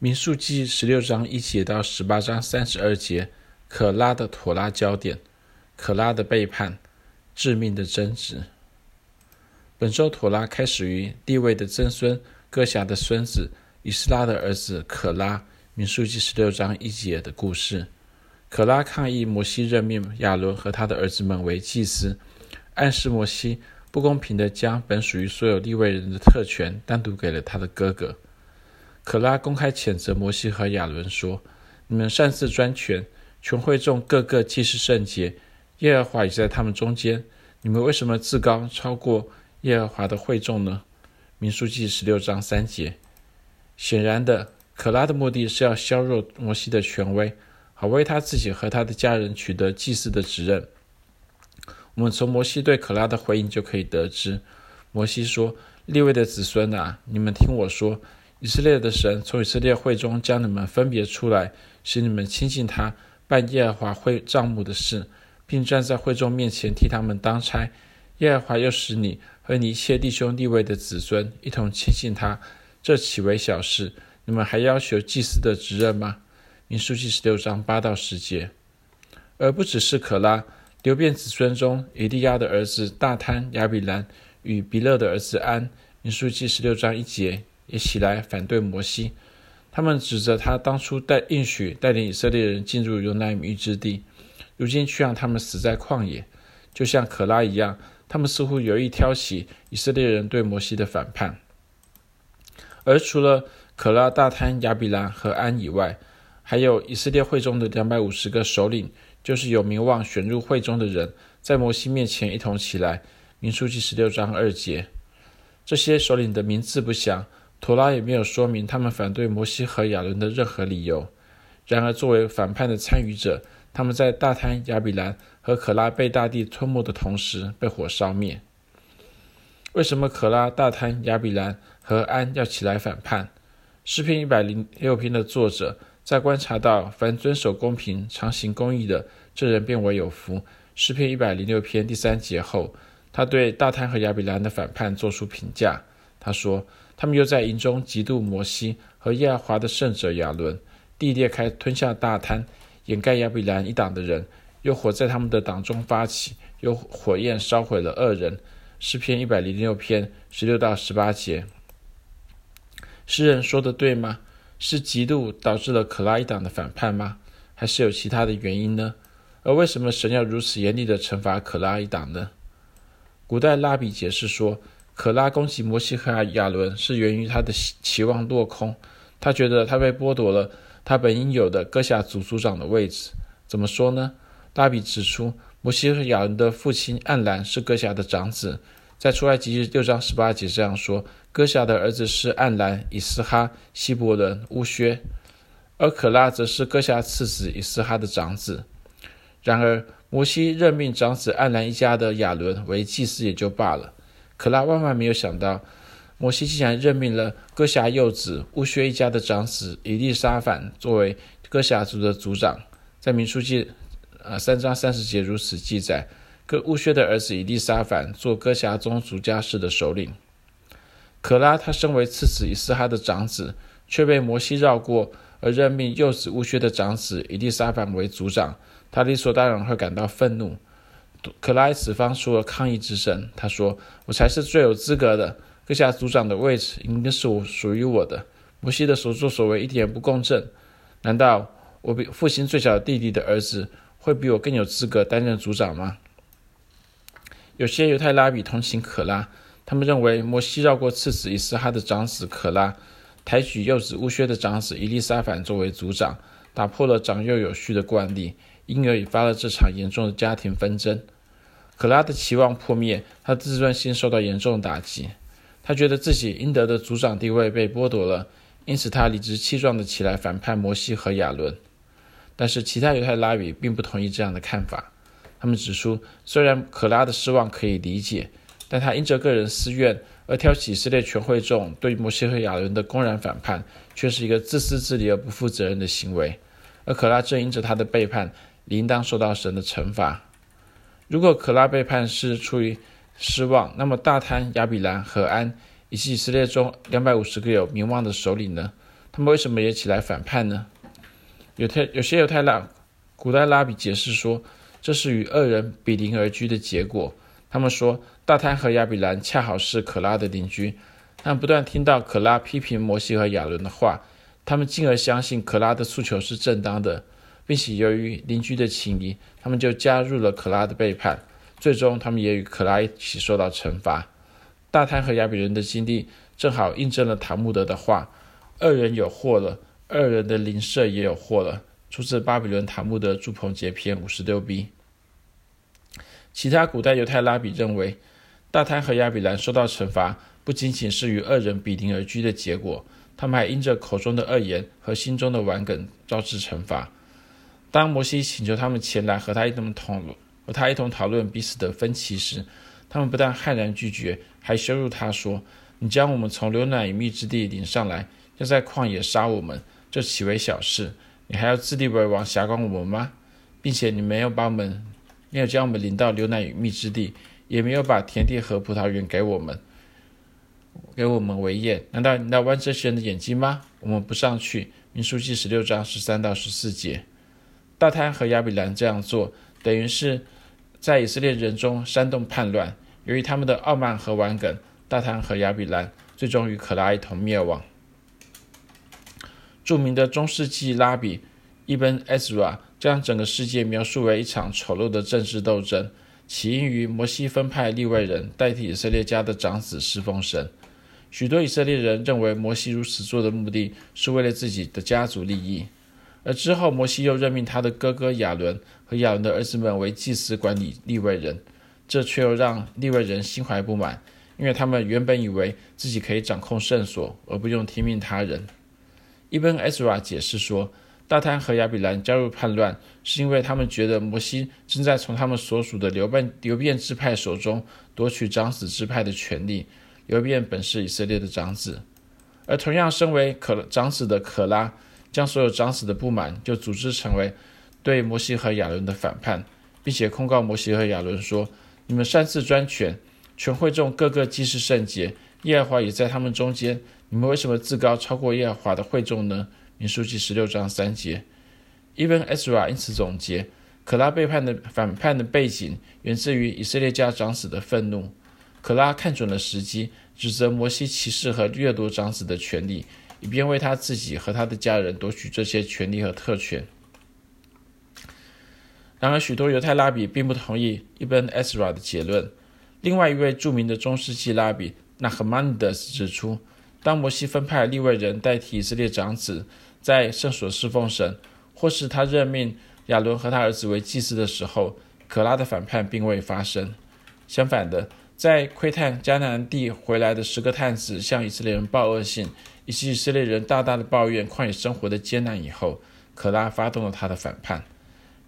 民数记十六章一节到十八章三十二节，可拉的妥拉焦点，可拉的背叛，致命的争执。本周妥拉开始于利未的曾孙哥辖的孙子以斯拉的儿子可拉，民数记十六章一节的故事。可拉抗议摩西任命亚伦和他的儿子们为祭司，暗示摩西不公平地将本属于所有利未人的特权单独给了他的哥哥。可拉公开谴责摩西和亚伦说：“你们擅自专权，全会众个个既是圣洁，耶和华也在他们中间。你们为什么自高超过耶和华的会众呢？”民书记十六章三节。显然的，可拉的目的是要削弱摩西的权威。好为他自己和他的家人取得祭司的职任。我们从摩西对可拉的回应就可以得知，摩西说：“利未的子孙啊，你们听我说，以色列的神从以色列会中将你们分别出来，使你们亲近他，办耶和华会帐幕的事，并站在会众面前替他们当差。耶和华又使你和你一切弟兄弟位的子孙一同亲近他，这岂为小事？你们还要求祭司的职任吗？”民数记十六章八到十节，而不只是可拉，流便子孙中以利亚的儿子大坍、亚比兰与比勒的儿子安，民数记十六章一节也起来反对摩西。他们指责他当初带应许带领以色列人进入流奶米之地，如今却让他们死在旷野，就像可拉一样，他们似乎有意挑起以色列人对摩西的反叛。而除了可拉、大坍、亚比兰和安以外，还有以色列会中的两百五十个首领，就是有名望选入会中的人，在摩西面前一同起来。民书记十六章二节，这些首领的名字不详，妥拉也没有说明他们反对摩西和亚伦的任何理由。然而，作为反叛的参与者，他们在大贪、亚比兰和可拉被大地吞没的同时被火烧灭。为什么可拉、大贪、亚比兰和安要起来反叛？诗篇一百零六篇的作者。在观察到凡遵守公平、常行公义的，这人便为有福。诗篇一百零六篇第三节后，他对大贪和亚比兰的反叛作出评价。他说：“他们又在营中嫉妒摩西和耶和华的圣者亚伦，地裂开吞下大滩，掩盖亚比兰一党的人，又火在他们的党中发起，又火焰烧毁了恶人。”诗篇一百零六篇十六到十八节。诗人说的对吗？是嫉妒导致了可拉一党的反叛吗？还是有其他的原因呢？而为什么神要如此严厉的惩罚可拉一党呢？古代拉比解释说，可拉攻击摩西和亚伦是源于他的期望落空，他觉得他被剥夺了他本应有的哥辖族族长的位置。怎么说呢？拉比指出，摩西和亚伦的父亲暗兰是哥辖的长子。在出埃及记六章十八节这样说：哥辖的儿子是暗兰、以斯哈、希伯伦、乌薛，而可拉则是哥辖次子以斯哈的长子。然而，摩西任命长子暗兰一家的亚伦为祭司也就罢了，可拉万万没有想到，摩西竟然任命了哥辖幼子乌薛一家的长子以利沙反作为哥辖族的族长。在民书记呃三章三十节如此记载。跟乌薛的儿子以利沙反做哥辖宗族家室的首领。可拉他身为次子以斯哈的长子，却被摩西绕过，而任命幼子乌薛的长子以利沙反为族长。他理所当然会感到愤怒。可拉此方出了抗议之声。他说：“我才是最有资格的，哥辖族长的位置应该是我属于我的。摩西的所作所为一点也不公正。难道我比父亲最小的弟弟的儿子会比我更有资格担任族长吗？”有些犹太拉比同情可拉，他们认为摩西绕过次子以斯哈的长子可拉，抬举幼子乌薛的长子以利沙反作为族长，打破了长幼有序的惯例，因而引发了这场严重的家庭纷争。可拉的期望破灭，他自尊心受到严重打击，他觉得自己应得的族长地位被剥夺了，因此他理直气壮地起来反叛摩西和亚伦。但是其他犹太拉比并不同意这样的看法。他们指出，虽然可拉的失望可以理解，但他因着个人私怨而挑起以色列全会众对摩西和亚伦的公然反叛，却是一个自私自利而不负责任的行为。而可拉正因着他的背叛，理应当受到神的惩罚。如果可拉背叛是出于失望，那么大贪、亚比兰和安以及以色列中两百五十个有名望的首领呢？他们为什么也起来反叛呢？有太有些犹太拉古代拉比解释说，这是与恶人比邻而居的结果。他们说，大贪和亚比兰恰好是可拉的邻居，他们不断听到可拉批评摩西和亚伦的话，他们进而相信可拉的诉求是正当的，并且由于邻居的情谊，他们就加入了可拉的背叛。最终，他们也与可拉一起受到惩罚。大贪和亚比兰的经历正好印证了塔木德的话：“恶人有祸了，恶人的邻舍也有祸了。”出自巴比伦塔木德住棚节篇五十六 b。其他古代犹太拉比认为，大贪和亚比兰受到惩罚，不仅仅是与恶人比邻而居的结果，他们还因着口中的恶言和心中的顽梗招致惩罚。当摩西请求他们前来和他一同讨论和他一同讨论彼此的分歧时，他们不但悍然拒绝，还羞辱他说：“你将我们从流奶与蜜之地领上来，要在旷野杀我们，这岂为小事？你还要自立为王，辖管我们吗？并且你没有把我们。”没有将我们领到流奶与蜜之地，也没有把田地和葡萄园给我们，给我们为业。难道你要剜这些人的眼睛吗？我们不上去。民数记十六章十三到十四节，大坍和亚比兰这样做，等于是在以色列人中煽动叛乱。由于他们的傲慢和顽梗，大坍和亚比兰最终与可拉一同灭亡。著名的中世纪拉比伊本·埃斯拉。将整个世界描述为一场丑陋的政治斗争，起因于摩西分派利外人代替以色列家的长子侍奉神。许多以色列人认为摩西如此做的目的是为了自己的家族利益，而之后摩西又任命他的哥哥亚伦和亚伦的儿子们为祭司管理利未人，这却又让利未人心怀不满，因为他们原本以为自己可以掌控圣所而不用听命他人。伊本·埃斯拉解释说。大坍和亚比兰加入叛乱，是因为他们觉得摩西正在从他们所属的流便流变支派手中夺取长子支派的权利。流变本是以色列的长子，而同样身为可长子的可拉，将所有长子的不满就组织成为对摩西和亚伦的反叛，并且控告摩西和亚伦说：“你们擅自专权，全会众个个既是圣洁，耶和华也在他们中间，你们为什么自高超过耶和华的会众呢？”民数记十六章三节，伊本·埃斯拉因此总结：可拉背叛的反叛的背景源自于以色列家长子的愤怒。可拉看准了时机，指责摩西歧视和掠夺长子的权利，以便为他自己和他的家人夺取这些权利和特权。然而，许多犹太拉比并不同意伊本·埃斯拉的结论。另外一位著名的中世纪拉比纳赫曼德斯指出，当摩西分派利未人代替以色列长子，在圣所侍奉神，或是他任命亚伦和他儿子为祭司的时候，可拉的反叛并未发生。相反的，在窥探迦南地回来的十个探子向以色列人报恶信，以及以色列人大大的抱怨旷野生活的艰难以后，可拉发动了他的反叛。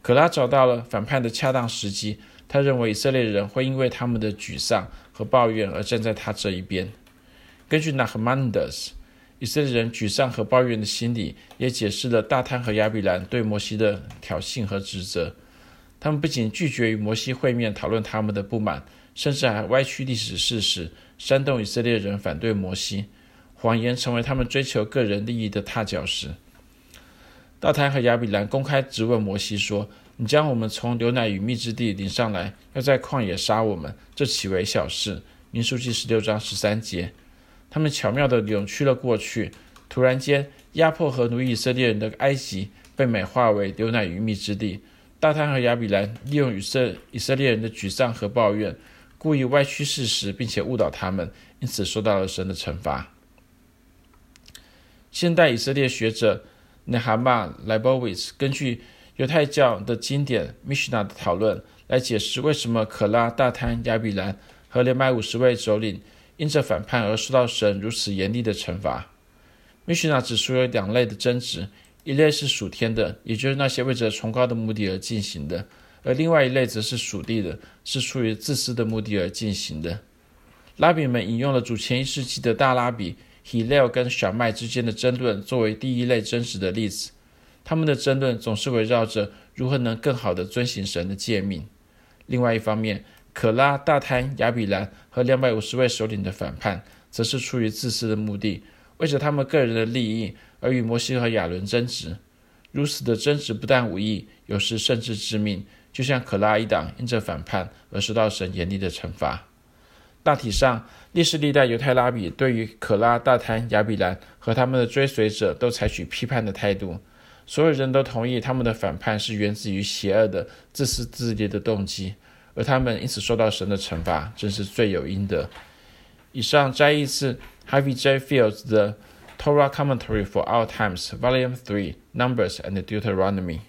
可拉找到了反叛的恰当时机，他认为以色列人会因为他们的沮丧和抱怨而站在他这一边。根据纳赫曼尼德斯。以色列人沮丧和抱怨的心理，也解释了大坍和亚比兰对摩西的挑衅和指责。他们不仅拒绝与摩西会面讨论他们的不满，甚至还歪曲历史事实，煽动以色列人反对摩西。谎言成为他们追求个人利益的踏脚石。大坍和亚比兰公开质问摩西说：“你将我们从流奶与蜜之地领上来，要在旷野杀我们，这岂为小事？”民数记十六章十三节。他们巧妙地扭曲了过去，突然间压迫和奴役以色列人的埃及被美化为流奶与蜜之地。大坍和亚比兰利用以色以色列人的沮丧和抱怨，故意歪曲事实，并且误导他们，因此受到了神的惩罚。现代以色列学者内哈马·莱波维茨根据犹太教的经典《米希纳》的讨论来解释为什么可拉、大贪、亚比兰和两百五十位首领。因着反叛而受到神如此严厉的惩罚。米须纳指出有两类的争执，一类是属天的，也就是那些为着崇高的目的而进行的；而另外一类则是属地的，是出于自私的目的而进行的。拉比们引用了主前一世纪的大拉比希勒尔跟小麦之间的争论作为第一类争执的例子。他们的争论总是围绕着如何能更好地遵行神的诫命。另外一方面，可拉、大坍、亚比兰和两百五十位首领的反叛，则是出于自私的目的，为着他们个人的利益而与摩西和亚伦争执。如此的争执不但无益，有时甚至致命，就像可拉一党因着反叛而受到神严厉的惩罚。大体上，历史历代犹太拉比对于可拉、大坍、亚比兰和他们的追随者都采取批判的态度。所有人都同意他们的反叛是源自于邪恶的、自私自利的动机，而他们因此受到神的惩罚，真是罪有应得。以上摘译自 Harvey J. Fields 的 Torah Commentary for Our Times, Volume Three, Numbers and Deuteronomy.